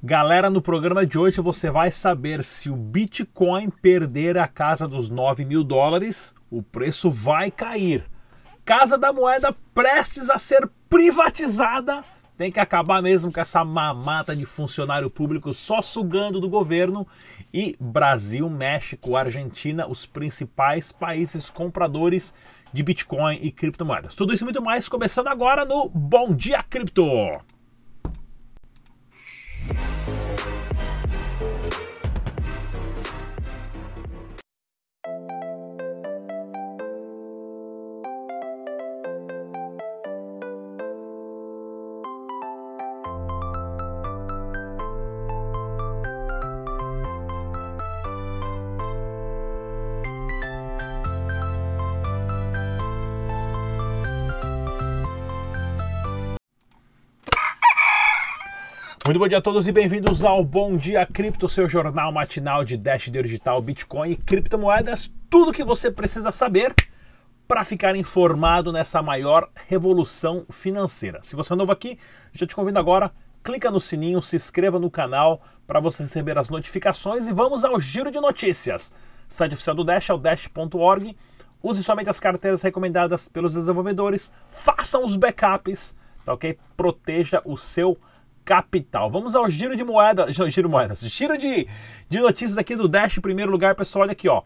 Galera, no programa de hoje você vai saber se o Bitcoin perder a casa dos 9 mil dólares, o preço vai cair. Casa da Moeda prestes a ser privatizada. Tem que acabar mesmo com essa mamata de funcionário público só sugando do governo. E Brasil, México, Argentina, os principais países compradores de Bitcoin e criptomoedas. Tudo isso e muito mais começando agora no Bom Dia Cripto. Yeah. Muito bom dia a todos e bem-vindos ao Bom Dia Cripto, seu jornal matinal de Dash Digital, Bitcoin e criptomoedas. Tudo que você precisa saber para ficar informado nessa maior revolução financeira. Se você é novo aqui, já te convido agora, clica no sininho, se inscreva no canal para você receber as notificações e vamos ao giro de notícias. Site oficial do Dash é o dash.org. Use somente as carteiras recomendadas pelos desenvolvedores, façam os backups, tá ok? Proteja o seu capital. Vamos ao giro de moedas, giro moedas, giro de, de notícias aqui do Dash. Em primeiro lugar, pessoal, olha aqui, ó,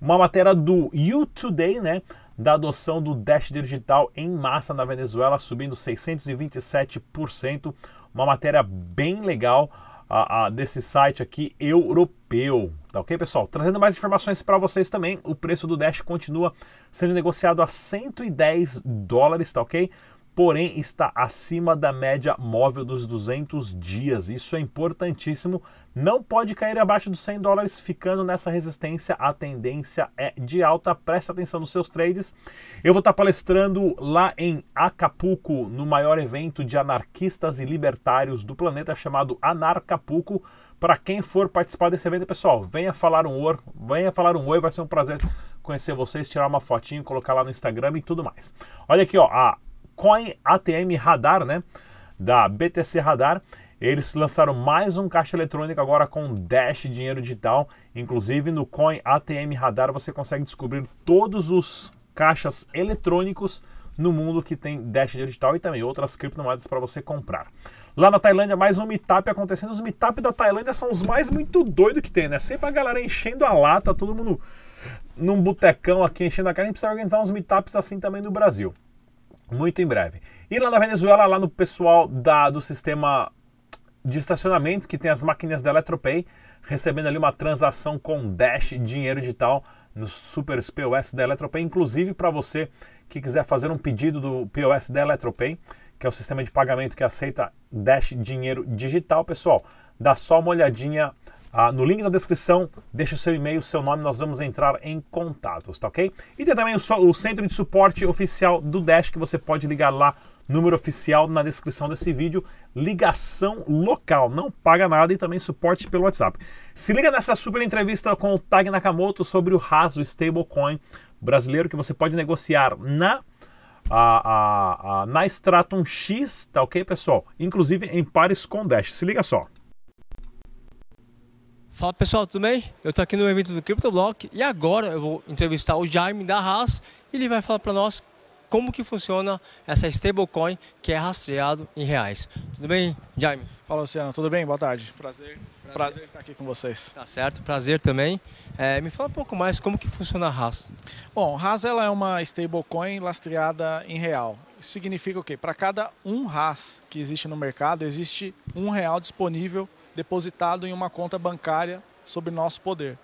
uma matéria do You Today, né, da adoção do Dash digital em massa na Venezuela, subindo 627%. Uma matéria bem legal a, desse site aqui europeu. Tá ok, pessoal? Trazendo mais informações para vocês também. O preço do Dash continua sendo negociado a 110 dólares, tá ok? Porém está acima da média móvel dos 200 dias. Isso é importantíssimo. Não pode cair abaixo dos 100 dólares, ficando nessa resistência. A tendência é de alta. Preste atenção nos seus trades. Eu vou estar palestrando lá em Acapulco, no maior evento de anarquistas e libertários do planeta, chamado Anarcapulco. Para quem for participar desse evento, pessoal, venha falar um oi, venha falar um oi, vai ser um prazer conhecer vocês, tirar uma fotinho, colocar lá no Instagram e tudo mais. Olha aqui, ó, a Coin ATM Radar, né? Da BTC Radar. Eles lançaram mais um caixa eletrônico agora com Dash dinheiro digital. Inclusive no Coin ATM Radar você consegue descobrir todos os caixas eletrônicos no mundo que tem Dash digital e também outras criptomoedas para você comprar. Lá na Tailândia, mais um meetup acontecendo. Os meetup da Tailândia são os mais muito doidos que tem, né? Sempre a galera enchendo a lata, todo mundo num botecão aqui enchendo a cara. A gente precisa organizar uns meetups assim também no Brasil muito em breve. E lá na Venezuela, lá no pessoal da, do sistema de estacionamento, que tem as máquinas da Eletropay, recebendo ali uma transação com Dash, dinheiro digital, no Super POS da Eletropay, inclusive para você que quiser fazer um pedido do POS da Eletropay, que é o sistema de pagamento que aceita Dash dinheiro digital, pessoal, dá só uma olhadinha ah, no link na descrição, deixa o seu e-mail, seu nome, nós vamos entrar em contatos, tá ok? E tem também o, o centro de suporte oficial do Dash, que você pode ligar lá, número oficial na descrição desse vídeo, ligação local, não paga nada e também suporte pelo WhatsApp. Se liga nessa super entrevista com o Tag Nakamoto sobre o RAS, o stablecoin brasileiro, que você pode negociar na a, a, a, na Stratum X, tá ok, pessoal? Inclusive em pares com Dash. Se liga só. Fala pessoal, tudo bem? Eu estou aqui no evento do CryptoBlock e agora eu vou entrevistar o Jaime da Haas e ele vai falar para nós como que funciona essa stablecoin que é rastreado em reais. Tudo bem, Jaime? Fala Luciano, tudo bem? Boa tarde. Prazer, prazer, prazer estar aqui com vocês. Tá certo, prazer também. É, me fala um pouco mais como que funciona a Haas. Bom, Haas ela é uma stablecoin lastreada em real. Isso significa o quê? Para cada um Haas que existe no mercado, existe um real disponível depositado em uma conta bancária sob nosso poder.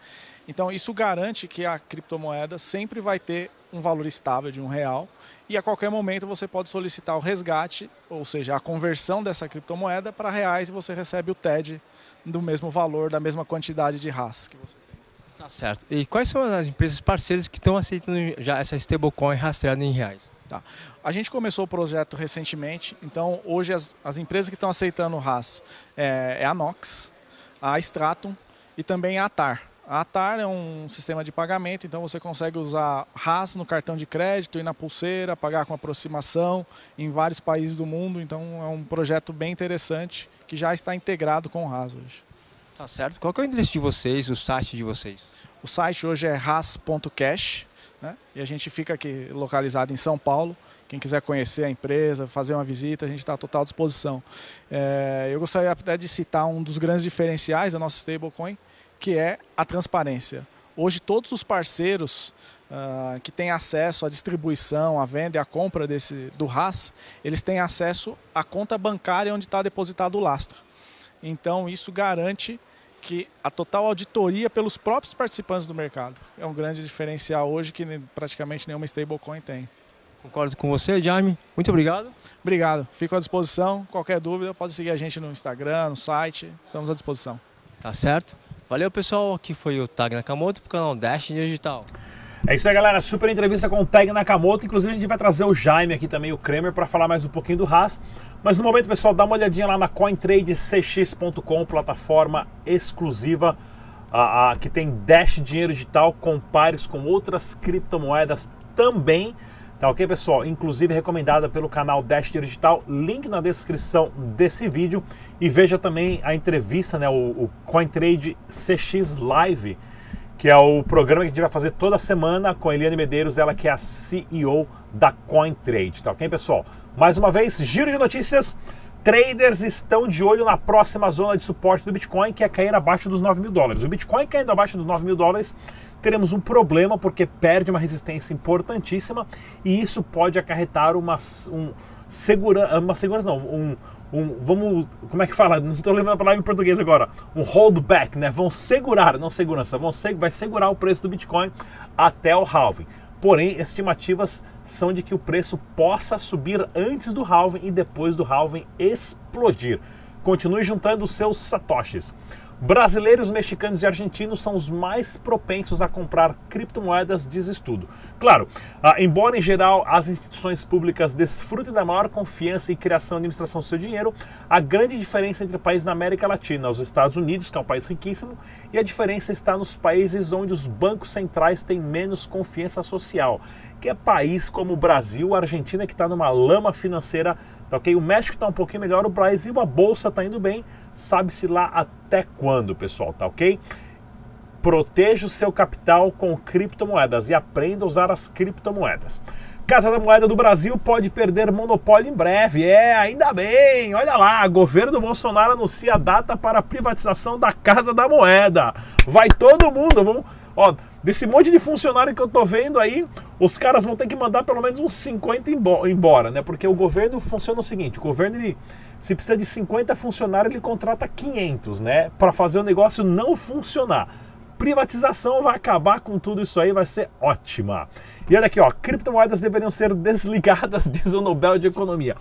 Então isso garante que a criptomoeda sempre vai ter um valor estável de um real e a qualquer momento você pode solicitar o resgate, ou seja, a conversão dessa criptomoeda para reais e você recebe o TED do mesmo valor, da mesma quantidade de RAS que você tem. Tá certo. E quais são as empresas parceiras que estão aceitando já essa stablecoin rastreada em reais? Tá. A gente começou o projeto recentemente, então hoje as, as empresas que estão aceitando o RAS é, é, a Nox, a Stratum e também a Atar. A Atar é um sistema de pagamento, então você consegue usar RAS no cartão de crédito e na pulseira, pagar com aproximação em vários países do mundo, então é um projeto bem interessante que já está integrado com o RAS hoje. Tá certo. Qual é o endereço de vocês, o site de vocês? O site hoje é ras.cash né? e a gente fica aqui localizado em São Paulo. Quem quiser conhecer a empresa, fazer uma visita, a gente está à total disposição. É, eu gostaria até de citar um dos grandes diferenciais da nossa stablecoin, que é a transparência. Hoje todos os parceiros uh, que têm acesso à distribuição, à venda e à compra desse, do RAS, eles têm acesso à conta bancária onde está depositado o lastro. Então isso garante que a total auditoria pelos próprios participantes do mercado. É um grande diferencial hoje que praticamente nenhuma stablecoin tem. Concordo com você, Jaime. Muito obrigado. Obrigado. Fico à disposição. Qualquer dúvida, pode seguir a gente no Instagram, no site. Estamos à disposição. Tá certo. Valeu, pessoal. Aqui foi o Tag Nakamoto para o canal Dash Digital. É isso aí, galera. Super entrevista com o Tag Nakamoto. Inclusive, a gente vai trazer o Jaime aqui também, o Kramer, para falar mais um pouquinho do Haas. Mas no momento, pessoal, dá uma olhadinha lá na CoinTradeCX.com, plataforma exclusiva uh, uh, que tem Dash Dinheiro Digital. Compares com outras criptomoedas também. Tá ok, pessoal? Inclusive recomendada pelo canal Dash Digital, link na descrição desse vídeo. E veja também a entrevista, né, o, o CoinTrade CX Live, que é o programa que a gente vai fazer toda semana com a Eliane Medeiros, ela que é a CEO da CoinTrade. Tá ok, pessoal? Mais uma vez, giro de notícias. Traders estão de olho na próxima zona de suporte do Bitcoin, que é cair abaixo dos 9 mil dólares. O Bitcoin caindo abaixo dos 9 mil dólares, teremos um problema porque perde uma resistência importantíssima e isso pode acarretar uma, um, segura, uma segurança, não, um, um, vamos, como é que fala? Não estou lembrando a palavra em português agora. Um holdback, né? Vão segurar, não segurança, vão vai segurar o preço do Bitcoin até o halving. Porém, estimativas são de que o preço possa subir antes do halving e depois do halving explodir. Continue juntando seus satoshis. Brasileiros, mexicanos e argentinos são os mais propensos a comprar criptomoedas, diz estudo. Claro, ah, embora em geral as instituições públicas desfrutem da maior confiança e criação e administração do seu dinheiro, a grande diferença entre países na América Latina, os Estados Unidos, que é um país riquíssimo, e a diferença está nos países onde os bancos centrais têm menos confiança social, que é país como o Brasil, a Argentina que está numa lama financeira Tá ok? O México está um pouquinho melhor, o Brasil, a bolsa está indo bem, sabe-se lá até quando, pessoal, tá ok? Proteja o seu capital com criptomoedas e aprenda a usar as criptomoedas. Casa da Moeda do Brasil pode perder monopólio em breve. É, ainda bem. Olha lá, governo Bolsonaro anuncia a data para a privatização da Casa da Moeda. Vai todo mundo, vamos, ó, desse monte de funcionário que eu tô vendo aí, os caras vão ter que mandar pelo menos uns 50 embora, né? Porque o governo funciona o seguinte, o governo ele se precisa de 50 funcionários, ele contrata 500, né, para fazer o negócio não funcionar privatização vai acabar com tudo isso aí, vai ser ótima. E olha aqui, ó, criptomoedas deveriam ser desligadas, diz o Nobel de Economia.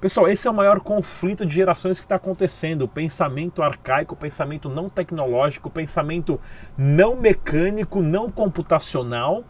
Pessoal, esse é o maior conflito de gerações que está acontecendo. Pensamento arcaico, pensamento não tecnológico, pensamento não mecânico, não computacional.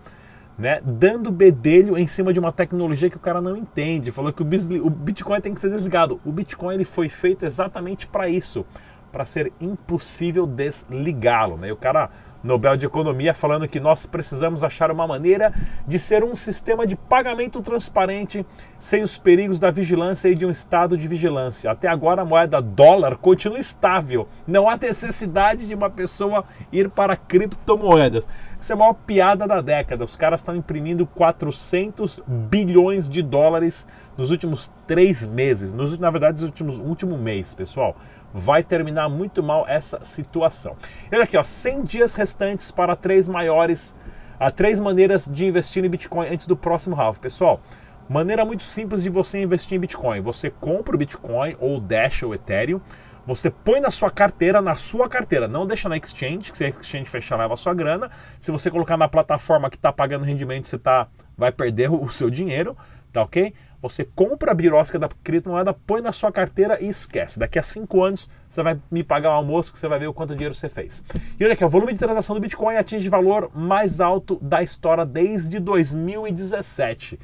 Né, dando bedelho em cima de uma tecnologia que o cara não entende. Falou que o Bitcoin tem que ser desligado. O Bitcoin ele foi feito exatamente para isso, para ser impossível desligá-lo. Né? E o cara Nobel de Economia falando que nós precisamos achar uma maneira de ser um sistema de pagamento transparente sem os perigos da vigilância e de um estado de vigilância. Até agora a moeda dólar continua estável. Não há necessidade de uma pessoa ir para criptomoedas. Isso é a maior piada da década. Os caras estão imprimindo 400 bilhões de dólares nos últimos três meses. Nos, na verdade, nos últimos último mês, pessoal. Vai terminar muito mal essa situação. Olha aqui, ó, 100 dias restantes para três maiores, a três maneiras de investir em Bitcoin antes do próximo half. Pessoal, maneira muito simples de você investir em Bitcoin. Você compra o Bitcoin ou Dash ou Ethereum, você põe na sua carteira, na sua carteira, não deixa na exchange, que se a exchange fechar leva a sua grana. Se você colocar na plataforma que está pagando rendimento, você tá, vai perder o seu dinheiro, tá ok? Você compra a birosca da criptomoeda, põe na sua carteira e esquece. Daqui a cinco anos você vai me pagar o almoço que você vai ver o quanto dinheiro você fez. E olha aqui, o volume de transação do Bitcoin atinge valor mais alto da história desde 2017.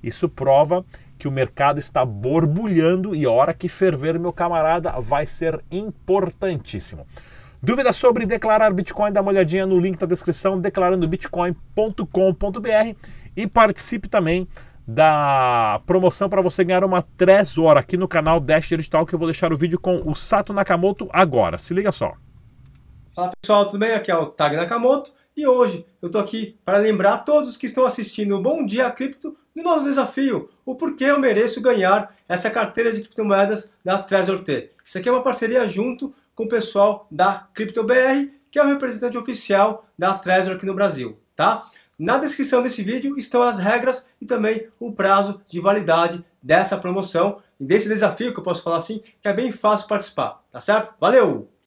Isso prova que o mercado está borbulhando e a hora que ferver, meu camarada, vai ser importantíssimo. Dúvidas sobre declarar Bitcoin? Dá uma olhadinha no link na descrição, declarandobitcoin.com.br e participe também da promoção para você ganhar uma Trezor aqui no canal Dash Digital, que eu vou deixar o vídeo com o Sato Nakamoto agora. Se liga só. Fala pessoal, tudo bem? Aqui é o Tag Nakamoto e hoje eu estou aqui para lembrar a todos que estão assistindo o Bom Dia Cripto do nosso desafio, o porquê eu mereço ganhar essa carteira de criptomoedas da Trezor T. Isso aqui é uma parceria junto com o pessoal da CryptoBR, que é o representante oficial da Trezor aqui no Brasil, tá? Na descrição desse vídeo estão as regras e também o prazo de validade dessa promoção e desse desafio, que eu posso falar assim, que é bem fácil participar, tá certo? Valeu!